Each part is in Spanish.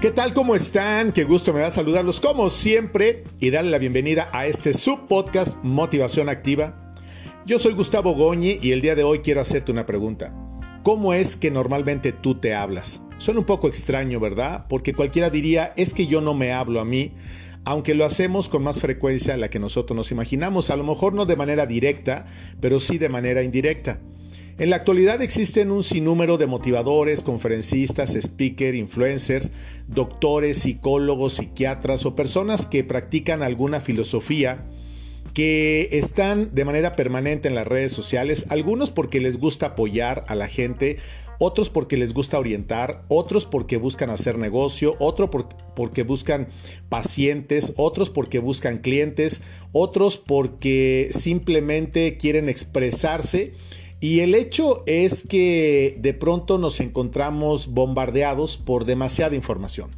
¿Qué tal? ¿Cómo están? Qué gusto me da saludarlos como siempre y darle la bienvenida a este subpodcast Motivación Activa. Yo soy Gustavo Goñi y el día de hoy quiero hacerte una pregunta. ¿Cómo es que normalmente tú te hablas? Suena un poco extraño, ¿verdad? Porque cualquiera diría, es que yo no me hablo a mí, aunque lo hacemos con más frecuencia de la que nosotros nos imaginamos, a lo mejor no de manera directa, pero sí de manera indirecta. En la actualidad existen un sinnúmero de motivadores, conferencistas, speakers, influencers, doctores, psicólogos, psiquiatras o personas que practican alguna filosofía que están de manera permanente en las redes sociales, algunos porque les gusta apoyar a la gente, otros porque les gusta orientar, otros porque buscan hacer negocio, otros porque buscan pacientes, otros porque buscan clientes, otros porque simplemente quieren expresarse y el hecho es que de pronto nos encontramos bombardeados por demasiada información.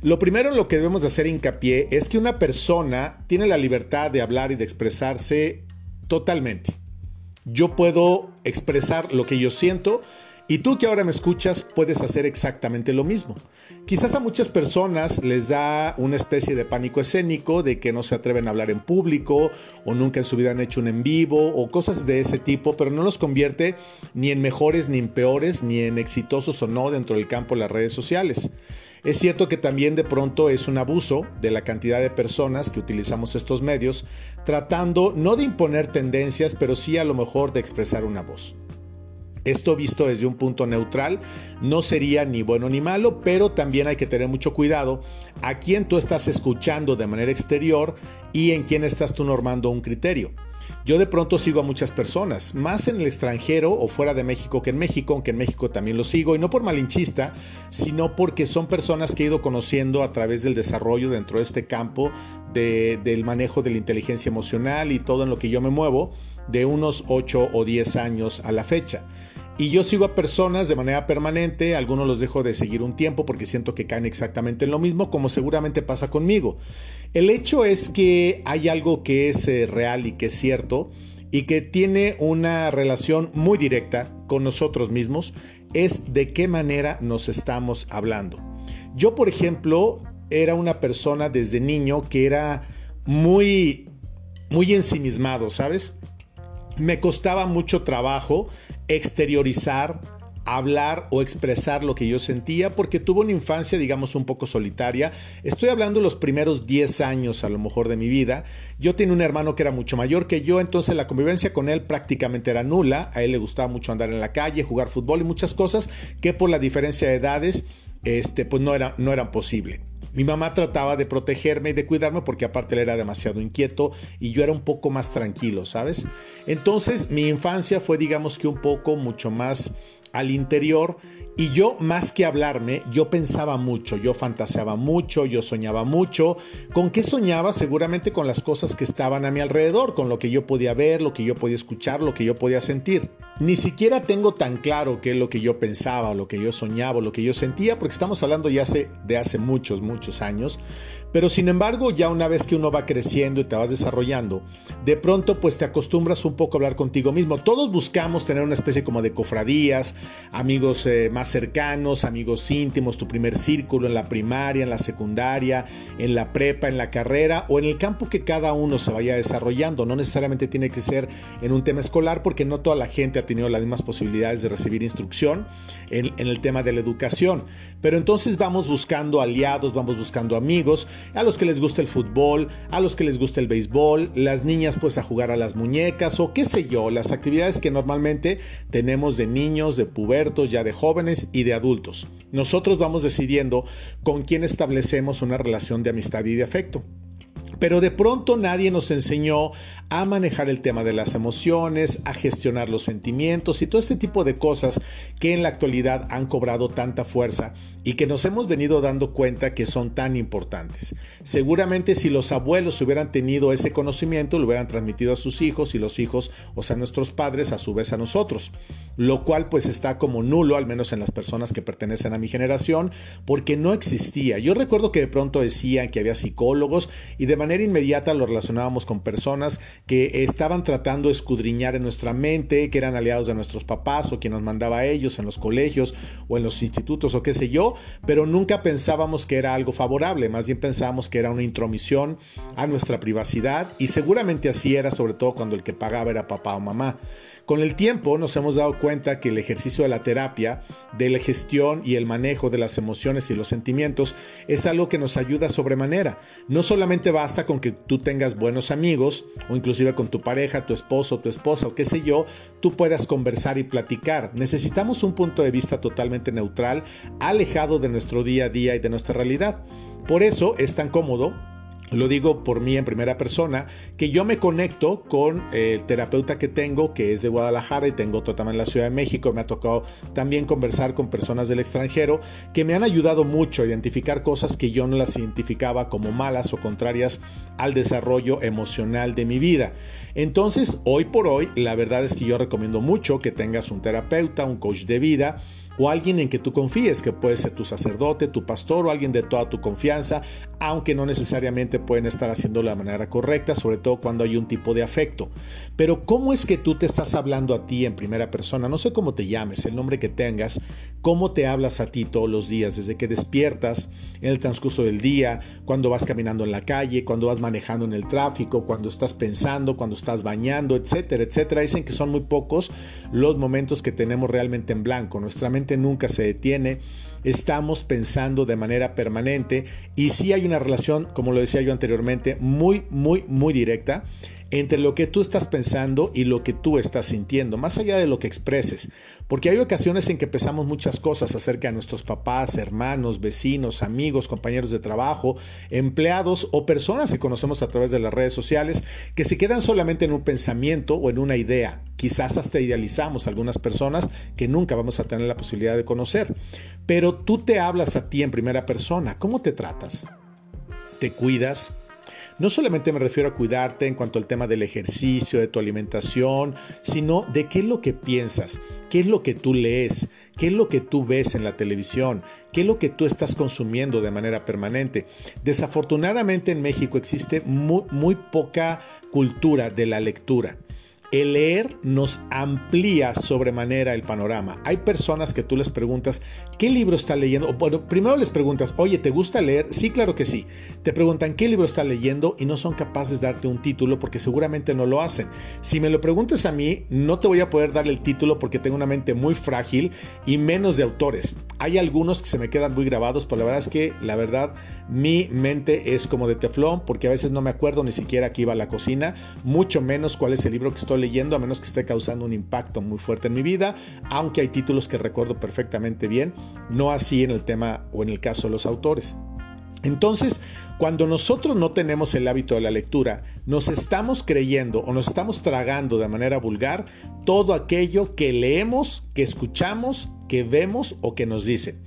Lo primero en lo que debemos de hacer hincapié es que una persona tiene la libertad de hablar y de expresarse totalmente. Yo puedo expresar lo que yo siento y tú que ahora me escuchas puedes hacer exactamente lo mismo. Quizás a muchas personas les da una especie de pánico escénico de que no se atreven a hablar en público o nunca en su vida han hecho un en vivo o cosas de ese tipo, pero no los convierte ni en mejores ni en peores ni en exitosos o no dentro del campo de las redes sociales. Es cierto que también de pronto es un abuso de la cantidad de personas que utilizamos estos medios, tratando no de imponer tendencias, pero sí a lo mejor de expresar una voz. Esto visto desde un punto neutral no sería ni bueno ni malo, pero también hay que tener mucho cuidado a quién tú estás escuchando de manera exterior y en quién estás tú normando un criterio. Yo de pronto sigo a muchas personas, más en el extranjero o fuera de México que en México, aunque en México también lo sigo, y no por malinchista, sino porque son personas que he ido conociendo a través del desarrollo dentro de este campo del manejo de la inteligencia emocional y todo en lo que yo me muevo de unos 8 o 10 años a la fecha. Y yo sigo a personas de manera permanente, algunos los dejo de seguir un tiempo porque siento que caen exactamente en lo mismo, como seguramente pasa conmigo. El hecho es que hay algo que es eh, real y que es cierto y que tiene una relación muy directa con nosotros mismos, es de qué manera nos estamos hablando. Yo, por ejemplo, era una persona desde niño que era muy, muy ensimismado, ¿sabes? Me costaba mucho trabajo exteriorizar, hablar o expresar lo que yo sentía porque tuve una infancia, digamos, un poco solitaria. Estoy hablando de los primeros 10 años a lo mejor de mi vida. Yo tenía un hermano que era mucho mayor que yo, entonces la convivencia con él prácticamente era nula. A él le gustaba mucho andar en la calle, jugar fútbol y muchas cosas que por la diferencia de edades, este, pues no, era, no eran posible. Mi mamá trataba de protegerme y de cuidarme porque aparte él era demasiado inquieto y yo era un poco más tranquilo, ¿sabes? Entonces mi infancia fue digamos que un poco mucho más al interior y yo, más que hablarme, yo pensaba mucho, yo fantaseaba mucho, yo soñaba mucho. ¿Con qué soñaba? Seguramente con las cosas que estaban a mi alrededor, con lo que yo podía ver, lo que yo podía escuchar, lo que yo podía sentir. Ni siquiera tengo tan claro qué es lo que yo pensaba, lo que yo soñaba, lo que yo sentía, porque estamos hablando ya hace, de hace muchos, muchos años. Pero sin embargo, ya una vez que uno va creciendo y te vas desarrollando, de pronto pues te acostumbras un poco a hablar contigo mismo. Todos buscamos tener una especie como de cofradías, amigos eh, más cercanos, amigos íntimos, tu primer círculo en la primaria, en la secundaria, en la prepa, en la carrera o en el campo que cada uno se vaya desarrollando. No necesariamente tiene que ser en un tema escolar porque no toda la gente ha tenido las mismas posibilidades de recibir instrucción en, en el tema de la educación. Pero entonces vamos buscando aliados, vamos buscando amigos a los que les gusta el fútbol, a los que les gusta el béisbol, las niñas pues a jugar a las muñecas o qué sé yo, las actividades que normalmente tenemos de niños, de pubertos, ya de jóvenes y de adultos. Nosotros vamos decidiendo con quién establecemos una relación de amistad y de afecto. Pero de pronto nadie nos enseñó a manejar el tema de las emociones, a gestionar los sentimientos y todo este tipo de cosas que en la actualidad han cobrado tanta fuerza y que nos hemos venido dando cuenta que son tan importantes. Seguramente si los abuelos hubieran tenido ese conocimiento, lo hubieran transmitido a sus hijos y los hijos, o sea, nuestros padres, a su vez a nosotros. lo cual pues está como nulo, al menos en las personas que pertenecen a mi generación, porque no existía. Yo recuerdo que de pronto decían que había psicólogos y de manera inmediata lo relacionábamos con personas que estaban tratando de escudriñar en nuestra mente, que eran aliados de nuestros papás o quien nos mandaba a ellos en los colegios o en los institutos o qué sé yo, pero nunca pensábamos que era algo favorable, más bien pensábamos que era una intromisión a nuestra privacidad y seguramente así era sobre todo cuando el que pagaba era papá o mamá. Con el tiempo nos hemos dado cuenta que el ejercicio de la terapia, de la gestión y el manejo de las emociones y los sentimientos es algo que nos ayuda sobremanera. No solamente basta con que tú tengas buenos amigos o inclusive con tu pareja, tu esposo, tu esposa o qué sé yo, tú puedas conversar y platicar. Necesitamos un punto de vista totalmente neutral, alejado de nuestro día a día y de nuestra realidad. Por eso es tan cómodo lo digo por mí en primera persona, que yo me conecto con el terapeuta que tengo, que es de Guadalajara y tengo otro también en la Ciudad de México. Me ha tocado también conversar con personas del extranjero que me han ayudado mucho a identificar cosas que yo no las identificaba como malas o contrarias al desarrollo emocional de mi vida. Entonces, hoy por hoy, la verdad es que yo recomiendo mucho que tengas un terapeuta, un coach de vida, o alguien en que tú confíes, que puede ser tu sacerdote, tu pastor o alguien de toda tu confianza, aunque no necesariamente pueden estar haciéndolo de la manera correcta, sobre todo cuando hay un tipo de afecto. Pero ¿cómo es que tú te estás hablando a ti en primera persona? No sé cómo te llames, el nombre que tengas, cómo te hablas a ti todos los días, desde que despiertas, en el transcurso del día, cuando vas caminando en la calle, cuando vas manejando en el tráfico, cuando estás pensando, cuando estás bañando, etcétera, etcétera. Dicen que son muy pocos los momentos que tenemos realmente en blanco. Nuestra mente nunca se detiene. Estamos pensando de manera permanente y si hay una relación, como lo decía yo anteriormente, muy, muy, muy directa entre lo que tú estás pensando y lo que tú estás sintiendo, más allá de lo que expreses. Porque hay ocasiones en que pensamos muchas cosas acerca de nuestros papás, hermanos, vecinos, amigos, compañeros de trabajo, empleados o personas que conocemos a través de las redes sociales que se quedan solamente en un pensamiento o en una idea. Quizás hasta idealizamos a algunas personas que nunca vamos a tener la posibilidad de conocer. Pero tú te hablas a ti en primera persona. ¿Cómo te tratas? ¿Te cuidas? No solamente me refiero a cuidarte en cuanto al tema del ejercicio, de tu alimentación, sino de qué es lo que piensas, qué es lo que tú lees, qué es lo que tú ves en la televisión, qué es lo que tú estás consumiendo de manera permanente. Desafortunadamente en México existe muy, poca cultura de la lectura el leer nos amplía sobremanera el panorama. Hay personas que tú les preguntas, ¿qué libro está leyendo? Bueno, primero les preguntas, oye, ¿te gusta leer? Sí, claro que sí. Te preguntan, ¿qué libro está leyendo? Y no son capaces de darte un título porque seguramente no lo hacen. Si me lo preguntas a mí, no te voy a poder dar el título porque tengo una mente muy frágil y menos de autores. Hay algunos que se me quedan muy grabados, pero la verdad es que, la verdad, mi mente es como de teflón porque a veces no me acuerdo ni siquiera que iba a la cocina, mucho menos cuál es el libro que estoy leyendo, a menos que esté causando un impacto muy fuerte en mi vida, aunque hay títulos que recuerdo perfectamente bien, no así en el tema o en el caso de los autores. Entonces, cuando nosotros no tenemos el hábito de la lectura, nos estamos creyendo o nos estamos tragando de manera vulgar todo aquello que leemos, que escuchamos, que vemos o que nos dicen.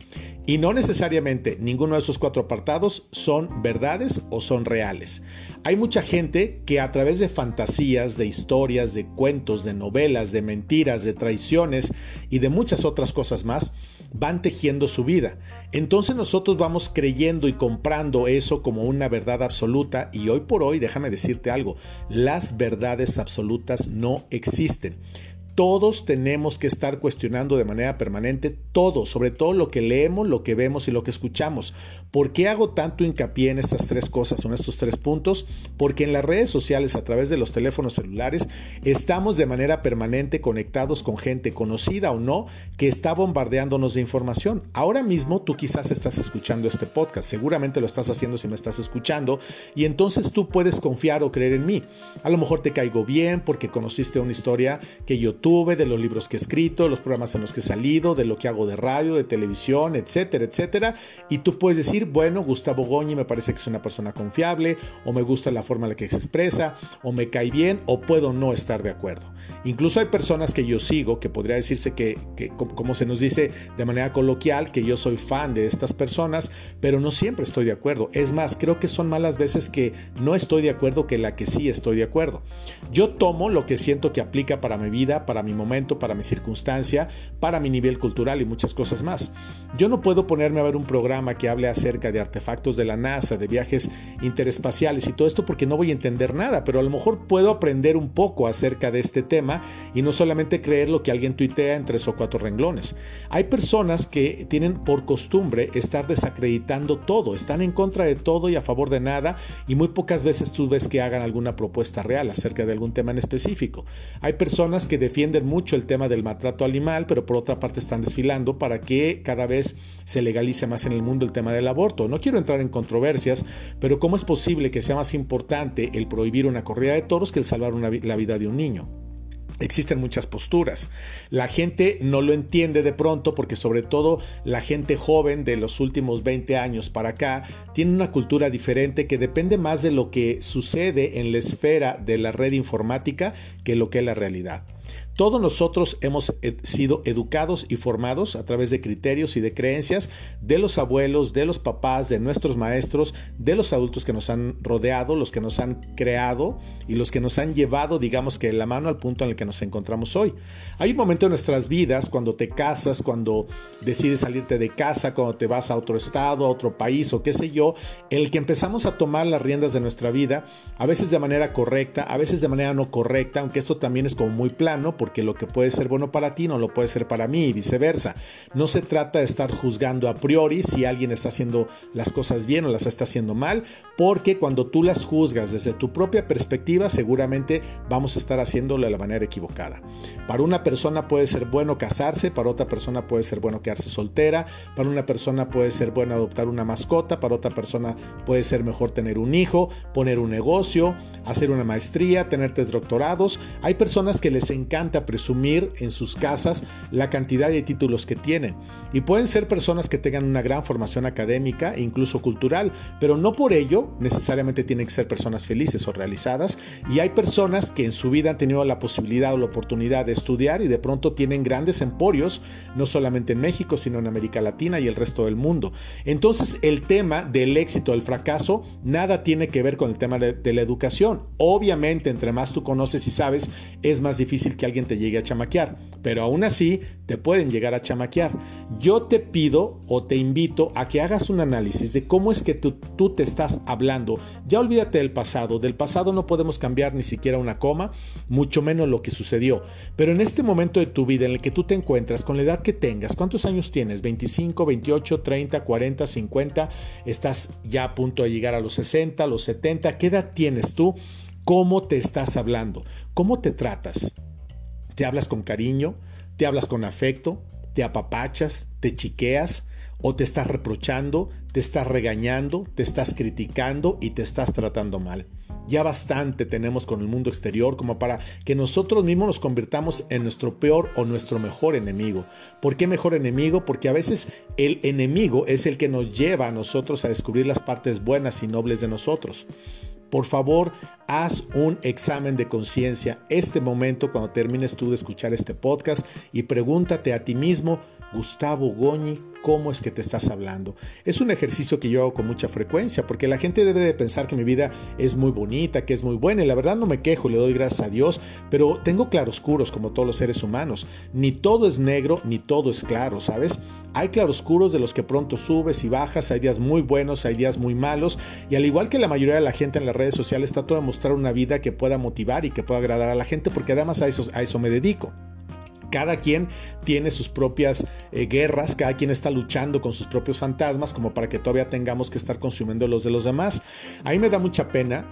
Y no necesariamente ninguno de esos cuatro apartados son verdades o son reales. Hay mucha gente que a través de fantasías, de historias, de cuentos, de novelas, de mentiras, de traiciones y de muchas otras cosas más, van tejiendo su vida. Entonces nosotros vamos creyendo y comprando eso como una verdad absoluta y hoy por hoy, déjame decirte algo, las verdades absolutas no existen todos tenemos que estar cuestionando de manera permanente todo, sobre todo lo que leemos, lo que vemos y lo que escuchamos. ¿Por qué hago tanto hincapié en estas tres cosas o en estos tres puntos? Porque en las redes sociales, a través de los teléfonos celulares, estamos de manera permanente conectados con gente conocida o no que está bombardeándonos de información. Ahora mismo tú quizás estás escuchando este podcast, seguramente lo estás haciendo si me estás escuchando y entonces tú puedes confiar o creer en mí. A lo mejor te caigo bien porque conociste una historia que yo de los libros que he escrito, los programas en los que he salido, de lo que hago de radio, de televisión, etcétera, etcétera. Y tú puedes decir, bueno, Gustavo Goñi me parece que es una persona confiable, o me gusta la forma en la que se expresa, o me cae bien, o puedo no estar de acuerdo. Incluso hay personas que yo sigo, que podría decirse que, como se nos dice de manera coloquial, que yo soy fan de estas personas, pero no siempre estoy de acuerdo. Es más, creo que son malas veces que no estoy de acuerdo que la que sí estoy de acuerdo. Yo tomo lo que siento que aplica para mi vida, para para mi momento, para mi circunstancia, para mi nivel cultural y muchas cosas más. Yo no puedo ponerme a ver un programa que hable acerca de artefactos de la NASA, de viajes interespaciales y todo esto porque no voy a entender nada, pero a lo mejor puedo aprender un poco acerca de este tema y no solamente creer lo que alguien tuitea en tres o cuatro renglones. Hay personas que tienen por costumbre estar desacreditando todo, están en contra de todo y a favor de nada y muy pocas veces tú ves que hagan alguna propuesta real acerca de algún tema en específico. Hay personas que defienden mucho el tema del maltrato animal, pero por otra parte están desfilando para que cada vez se legalice más en el mundo el tema del aborto. No quiero entrar en controversias, pero ¿cómo es posible que sea más importante el prohibir una corrida de toros que el salvar la vida de un niño? Existen muchas posturas. La gente no lo entiende de pronto porque sobre todo la gente joven de los últimos 20 años para acá tiene una cultura diferente que depende más de lo que sucede en la esfera de la red informática que lo que es la realidad. Todos nosotros hemos sido educados y formados a través de criterios y de creencias de los abuelos, de los papás, de nuestros maestros, de los adultos que nos han rodeado, los que nos han creado y los que nos han llevado, digamos que la mano al punto en el que nos encontramos hoy. Hay un momento en nuestras vidas cuando te casas, cuando decides salirte de casa, cuando te vas a otro estado, a otro país o qué sé yo, en el que empezamos a tomar las riendas de nuestra vida, a veces de manera correcta, a veces de manera no correcta, aunque esto también es como muy plano, porque lo que puede ser bueno para ti no lo puede ser para mí y viceversa. No se trata de estar juzgando a priori si alguien está haciendo las cosas bien o las está haciendo mal, porque cuando tú las juzgas desde tu propia perspectiva, seguramente vamos a estar haciéndolo de la manera equivocada. Para una persona puede ser bueno casarse, para otra persona puede ser bueno quedarse soltera, para una persona puede ser bueno adoptar una mascota, para otra persona puede ser mejor tener un hijo, poner un negocio, hacer una maestría, tener tres doctorados. Hay personas que les encanta presumir en sus casas la cantidad de títulos que tienen. Y pueden ser personas que tengan una gran formación académica e incluso cultural, pero no por ello necesariamente tienen que ser personas felices o realizadas. Y hay personas que en su vida han tenido la posibilidad o la oportunidad de estudiar y de pronto tienen grandes emporios, no solamente en México, sino en América Latina y el resto del mundo. Entonces el tema del éxito el fracaso nada tiene que ver con el tema de la educación. Obviamente, entre más tú conoces y sabes, es más difícil que alguien te llegue a chamaquear, pero aún así te pueden llegar a chamaquear. Yo te pido o te invito a que hagas un análisis de cómo es que tú, tú te estás hablando. Ya olvídate del pasado, del pasado no podemos cambiar ni siquiera una coma, mucho menos lo que sucedió. Pero en este momento de tu vida en el que tú te encuentras, con la edad que tengas, ¿cuántos años tienes? ¿25, 28, 30, 40, 50? ¿Estás ya a punto de llegar a los 60, a los 70? ¿Qué edad tienes tú? ¿Cómo te estás hablando? ¿Cómo te tratas? Te hablas con cariño, te hablas con afecto, te apapachas, te chiqueas o te estás reprochando, te estás regañando, te estás criticando y te estás tratando mal. Ya bastante tenemos con el mundo exterior como para que nosotros mismos nos convirtamos en nuestro peor o nuestro mejor enemigo. ¿Por qué mejor enemigo? Porque a veces el enemigo es el que nos lleva a nosotros a descubrir las partes buenas y nobles de nosotros. Por favor, haz un examen de conciencia este momento cuando termines tú de escuchar este podcast y pregúntate a ti mismo, Gustavo Goñi, cómo es que te estás hablando. Es un ejercicio que yo hago con mucha frecuencia porque la gente debe de pensar que mi vida es muy bonita, que es muy buena y la verdad no me quejo, le doy gracias a Dios, pero tengo claroscuros como todos los seres humanos. Ni todo es negro, ni todo es claro, ¿sabes? Hay claroscuros de los que pronto subes y bajas, hay días muy buenos, hay días muy malos y al igual que la mayoría de la gente en las redes sociales trato de mostrar una vida que pueda motivar y que pueda agradar a la gente porque además a eso, a eso me dedico. Cada quien tiene sus propias eh, guerras, cada quien está luchando con sus propios fantasmas como para que todavía tengamos que estar consumiendo los de los demás. A mí me da mucha pena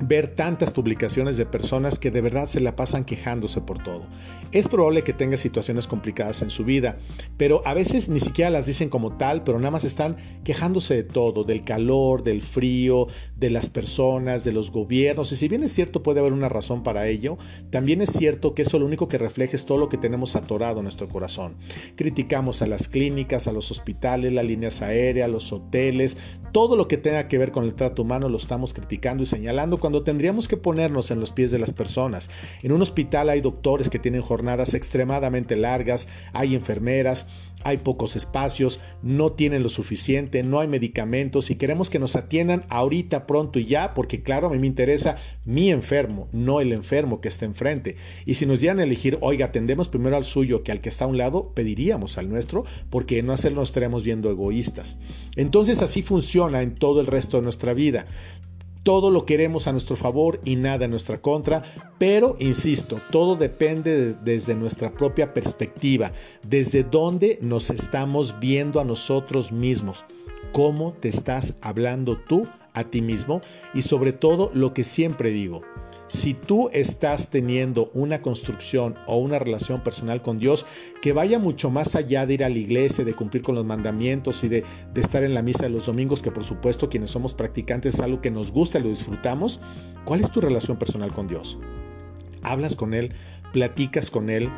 ver tantas publicaciones de personas que de verdad se la pasan quejándose por todo. Es probable que tenga situaciones complicadas en su vida, pero a veces ni siquiera las dicen como tal, pero nada más están quejándose de todo, del calor, del frío, de las personas, de los gobiernos. Y si bien es cierto puede haber una razón para ello, también es cierto que eso lo único que refleja es todo lo que tenemos atorado en nuestro corazón. Criticamos a las clínicas, a los hospitales, las líneas aéreas, los hoteles, todo lo que tenga que ver con el trato humano lo estamos criticando y señalando cuando tendríamos que ponernos en los pies de las personas. En un hospital hay doctores que tienen jornadas extremadamente largas, hay enfermeras, hay pocos espacios, no tienen lo suficiente, no hay medicamentos y queremos que nos atiendan ahorita, pronto y ya, porque claro, a mí me interesa mi enfermo, no el enfermo que está enfrente. Y si nos dieran a elegir, oiga, atendemos primero al suyo que al que está a un lado, pediríamos al nuestro, porque no hacerlo nos estaremos viendo egoístas. Entonces así funciona en todo el resto de nuestra vida. Todo lo queremos a nuestro favor y nada en nuestra contra, pero insisto, todo depende desde nuestra propia perspectiva, desde dónde nos estamos viendo a nosotros mismos, cómo te estás hablando tú a ti mismo y sobre todo lo que siempre digo, si tú estás teniendo una construcción o una relación personal con Dios que vaya mucho más allá de ir a la iglesia, de cumplir con los mandamientos y de, estar en la misa de los domingos, que por supuesto quienes somos practicantes es algo que nos gusta y lo disfrutamos, ¿cuál es tu relación personal con Dios? ¿Hablas con Él? ¿Platicas con Él?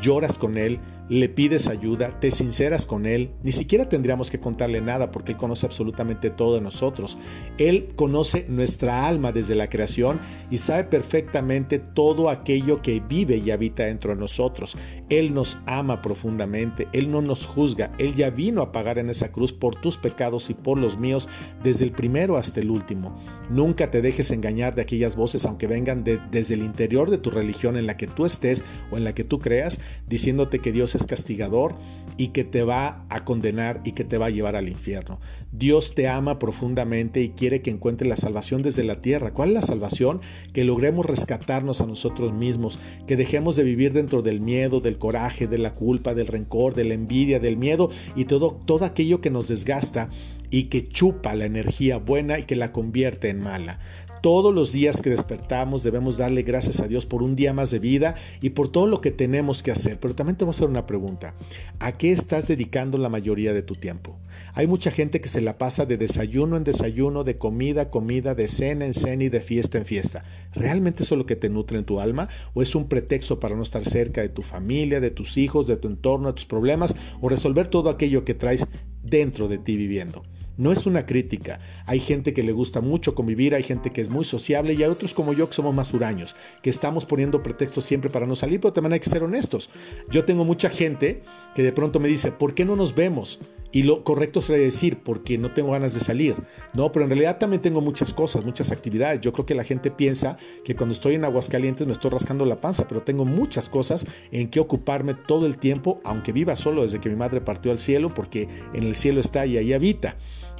¿Lloras con Él? Le pides ayuda, te sinceras con Él, ni siquiera tendríamos que contarle nada porque Él conoce absolutamente todo de nosotros. Él conoce nuestra alma desde la creación y sabe perfectamente todo aquello que vive y habita dentro de nosotros. Él nos ama profundamente, Él no nos juzga, Él ya vino a pagar en esa cruz por tus pecados y por los míos desde el primero hasta el último. Nunca te dejes engañar de aquellas voces, aunque vengan desde el interior de tu religión en la que tú estés o en la que tú creas, diciéndote que Dios es castigador y que te va a condenar y que te va a llevar al infierno. Dios te ama profundamente y quiere que encuentres la salvación desde la tierra. ¿Cuál es la salvación? Que logremos rescatarnos a nosotros mismos, que dejemos de vivir dentro del miedo, del coraje, de la culpa, del rencor, de la envidia, del miedo y todo, todo aquello que nos desgasta y que chupa la energía buena y que la convierte en mala. Todos los días que despertamos debemos darle gracias a Dios por un día más de vida y por todo lo que tenemos que hacer. Pero también te voy a hacer una pregunta. ¿A qué estás dedicando la mayoría de tu tiempo? Hay mucha gente que se la pasa de desayuno en desayuno, de comida comida, de cena en cena y de fiesta en fiesta. ¿Realmente eso es lo que te nutre en tu alma? ¿O es un pretexto para no estar cerca de tu familia, de tus hijos, de tu entorno, de tus problemas o resolver todo aquello que traes dentro de ti viviendo? No es una crítica. Hay gente que le gusta mucho convivir, hay gente que es muy sociable y hay otros como yo que somos más huraños, que estamos poniendo pretextos siempre para no salir, pero también hay que ser honestos. Yo tengo mucha gente que de pronto me dice, ¿por qué no nos vemos? Y lo correcto sería decir, porque no tengo ganas de salir. No, pero en realidad también tengo muchas cosas, muchas actividades. Yo creo que la gente piensa que cuando estoy en Aguascalientes me estoy rascando la panza, pero tengo muchas cosas en que ocuparme todo el tiempo, aunque viva solo desde que mi madre partió al cielo, porque en el cielo está y ahí habita.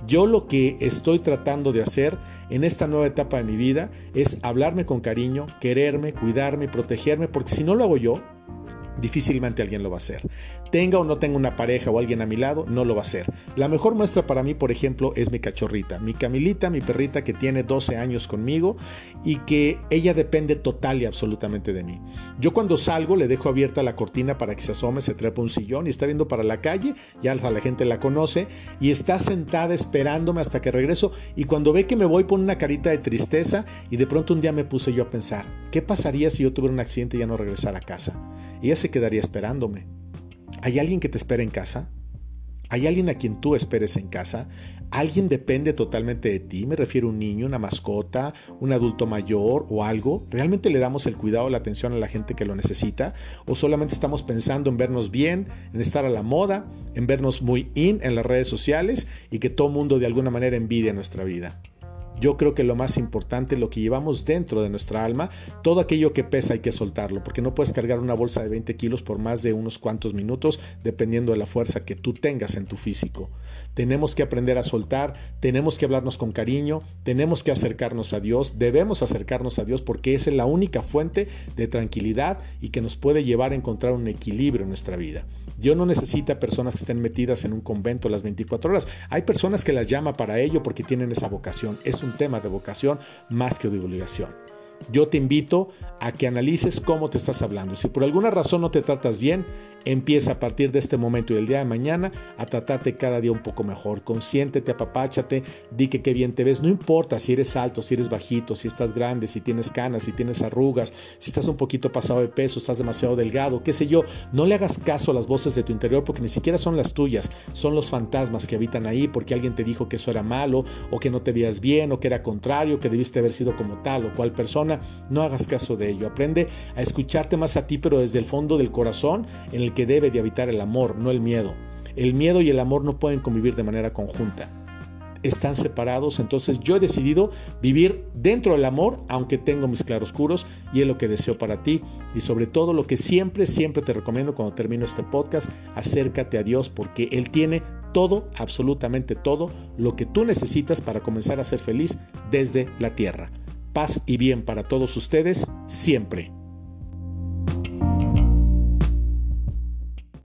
Yo lo que estoy tratando de hacer en esta nueva etapa de mi vida es hablarme con cariño, quererme, cuidarme, protegerme, porque si no lo hago yo, difícilmente alguien lo va a hacer. Tenga o no tenga una pareja o alguien a mi lado, no lo va a hacer. La mejor muestra para mí, por ejemplo, es mi cachorrita, mi Camilita, mi perrita que tiene 12 años conmigo y que ella depende total y absolutamente de mí. Yo cuando salgo le dejo abierta la cortina para que se asome, se trepa un sillón y está viendo para la calle, ya la gente la conoce y está sentada esperándome hasta que regreso y cuando ve que me voy pone una carita de tristeza y de pronto un día me puse yo a pensar, ¿qué pasaría si yo tuviera un accidente y ya no regresara a casa? Ella se quedaría esperándome. ¿Hay alguien que te espera en casa? ¿Hay alguien a quien tú esperes en casa? ¿Alguien depende totalmente de ti? Me refiero a un niño, una mascota, un adulto mayor o algo. ¿Realmente le damos el cuidado, la atención a la gente que lo necesita? ¿O solamente estamos pensando en vernos bien, en estar a la moda, en vernos muy in en las redes sociales y que todo mundo de alguna manera envidia nuestra vida? Yo creo que lo más importante, lo que llevamos dentro de nuestra alma, todo aquello que pesa hay que soltarlo, porque no puedes cargar una bolsa de 20 kilos por más de unos cuantos minutos, dependiendo de la fuerza que tú tengas en tu físico. Tenemos que aprender a soltar, tenemos que hablarnos con cariño, tenemos que acercarnos a Dios, debemos acercarnos a Dios porque esa es la única fuente de tranquilidad y que nos puede llevar a encontrar un equilibrio en nuestra vida. Dios no necesita personas que estén metidas en un convento las 24 horas. Hay personas que las llama para ello porque tienen esa vocación. Es un tema de vocación más que de obligación. Yo te invito a que analices cómo te estás hablando. Si por alguna razón no te tratas bien, Empieza a partir de este momento y el día de mañana a tratarte cada día un poco mejor. Consiéntete, apapáchate, di que qué bien te ves. No importa si eres alto, si eres bajito, si estás grande, si tienes canas, si tienes arrugas, si estás un poquito pasado de peso, estás demasiado delgado, qué sé yo. No le hagas caso a las voces de tu interior porque ni siquiera son las tuyas, son los fantasmas que habitan ahí porque alguien te dijo que eso era malo o que no te veías bien o que era contrario, que debiste haber sido como tal o cual persona. No hagas caso de ello. Aprende a escucharte más a ti, pero desde el fondo del corazón en que debe de habitar el amor, no el miedo. El miedo y el amor no pueden convivir de manera conjunta. Están separados, entonces yo he decidido vivir dentro del amor, aunque tengo mis claroscuros, y es lo que deseo para ti. Y sobre todo lo que siempre, siempre te recomiendo cuando termino este podcast, acércate a Dios porque Él tiene todo, absolutamente todo, lo que tú necesitas para comenzar a ser feliz desde la tierra. Paz y bien para todos ustedes siempre.